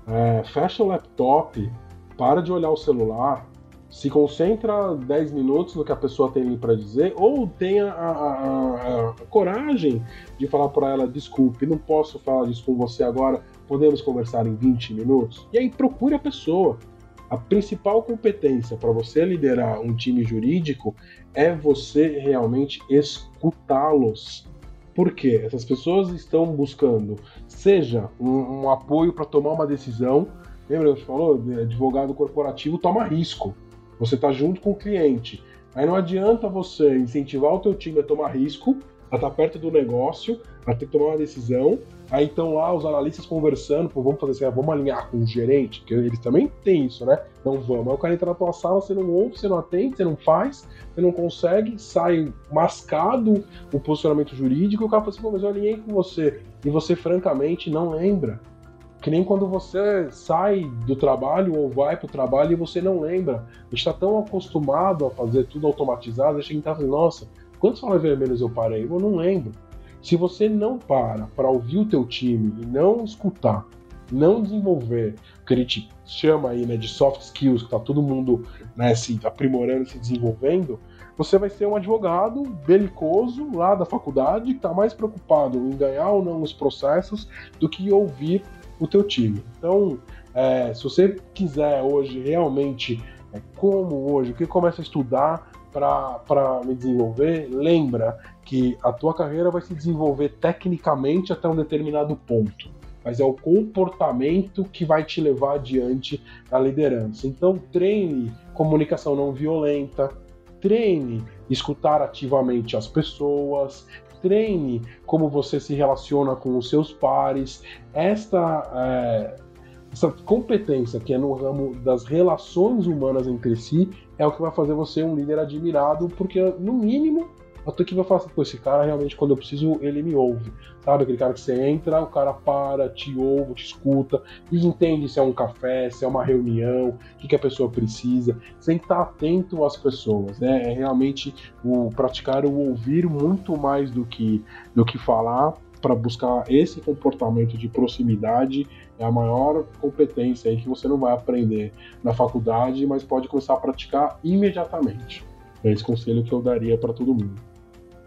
É, fecha o laptop, para de olhar o celular, se concentra 10 minutos no que a pessoa tem para dizer, ou tenha a, a, a coragem de falar para ela: desculpe, não posso falar disso com você agora, podemos conversar em 20 minutos? E aí procure a pessoa. A principal competência para você liderar um time jurídico é você realmente escutá-los. Porque essas pessoas estão buscando, seja um, um apoio para tomar uma decisão. Lembra que a gente falou? Advogado corporativo toma risco. Você está junto com o cliente. Aí não adianta você incentivar o teu time a tomar risco, a estar tá perto do negócio, a ter que tomar uma decisão. Aí estão lá os analistas conversando, pô, vamos fazer assim, vamos alinhar com o gerente, porque eles também têm isso, né? Não vamos. Aí o cara entra na tua sala, você não ouve, você não atende, você não faz, você não consegue, sai mascado o posicionamento jurídico, e o cara fala assim, pô, mas eu alinhei com você. E você, francamente, não lembra. Que nem quando você sai do trabalho ou vai para o trabalho e você não lembra. A gente está tão acostumado a fazer tudo automatizado, a gente está assim, nossa, quantos falas vermelhos eu parei? Eu não lembro. Se você não para para ouvir o teu time e não escutar, não desenvolver o que a gente chama aí né, de soft skills, que está todo mundo né, se aprimorando, se desenvolvendo, você vai ser um advogado belicoso lá da faculdade que está mais preocupado em ganhar ou não os processos do que ouvir o teu time. Então, é, se você quiser hoje realmente, é, como hoje, o que começa a estudar para me desenvolver, lembra que a tua carreira vai se desenvolver tecnicamente até um determinado ponto, mas é o comportamento que vai te levar adiante na liderança. Então, treine comunicação não violenta, treine escutar ativamente as pessoas, treine como você se relaciona com os seus pares. Esta, é, essa competência que é no ramo das relações humanas entre si é o que vai fazer você um líder admirado, porque no mínimo a tua equipe vai falar assim, pô, esse cara realmente, quando eu preciso, ele me ouve. Sabe? Aquele cara que você entra, o cara para, te ouve, te escuta e entende se é um café, se é uma reunião, o que, que a pessoa precisa. Você tem que estar atento às pessoas, né? É realmente o praticar o ouvir muito mais do que, do que falar para buscar esse comportamento de proximidade é a maior competência aí que você não vai aprender na faculdade, mas pode começar a praticar imediatamente. É esse conselho que eu daria para todo mundo.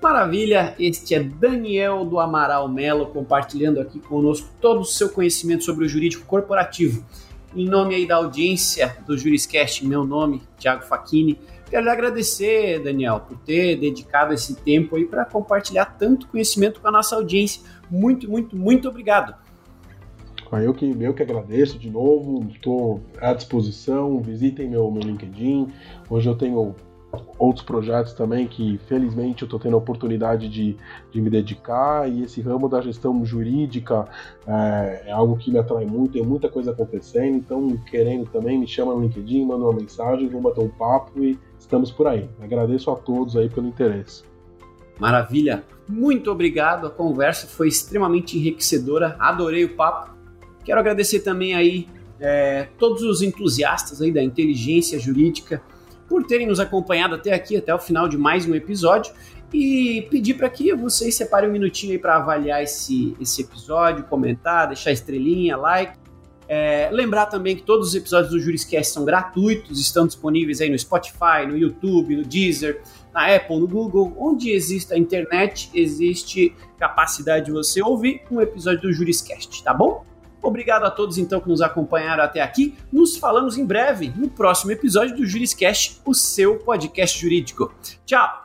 Maravilha, este é Daniel do Amaral Melo compartilhando aqui conosco todo o seu conhecimento sobre o jurídico corporativo. Em nome aí da audiência do Juriscast, meu nome, Thiago Facchini, quero lhe agradecer, Daniel, por ter dedicado esse tempo aí para compartilhar tanto conhecimento com a nossa audiência. Muito, muito, muito obrigado. Eu que, eu que agradeço de novo, estou à disposição, visitem meu, meu LinkedIn. Hoje eu tenho outros projetos também que felizmente eu estou tendo a oportunidade de, de me dedicar e esse ramo da gestão jurídica é, é, algo que me atrai muito, tem muita coisa acontecendo, então querendo também me chama no LinkedIn, manda uma mensagem, vamos bater um papo e estamos por aí. Agradeço a todos aí pelo interesse. Maravilha, muito obrigado, a conversa foi extremamente enriquecedora, adorei o papo. Quero agradecer também aí é, todos os entusiastas aí da inteligência jurídica, por terem nos acompanhado até aqui, até o final de mais um episódio. E pedir para que vocês separem um minutinho aí para avaliar esse, esse episódio, comentar, deixar estrelinha, like. É, lembrar também que todos os episódios do Juriscast são gratuitos, estão disponíveis aí no Spotify, no YouTube, no Deezer, na Apple, no Google. Onde existe a internet, existe capacidade de você ouvir um episódio do Juriscast, tá bom? Obrigado a todos então que nos acompanharam até aqui. Nos falamos em breve no próximo episódio do Juriscast, o seu podcast jurídico. Tchau!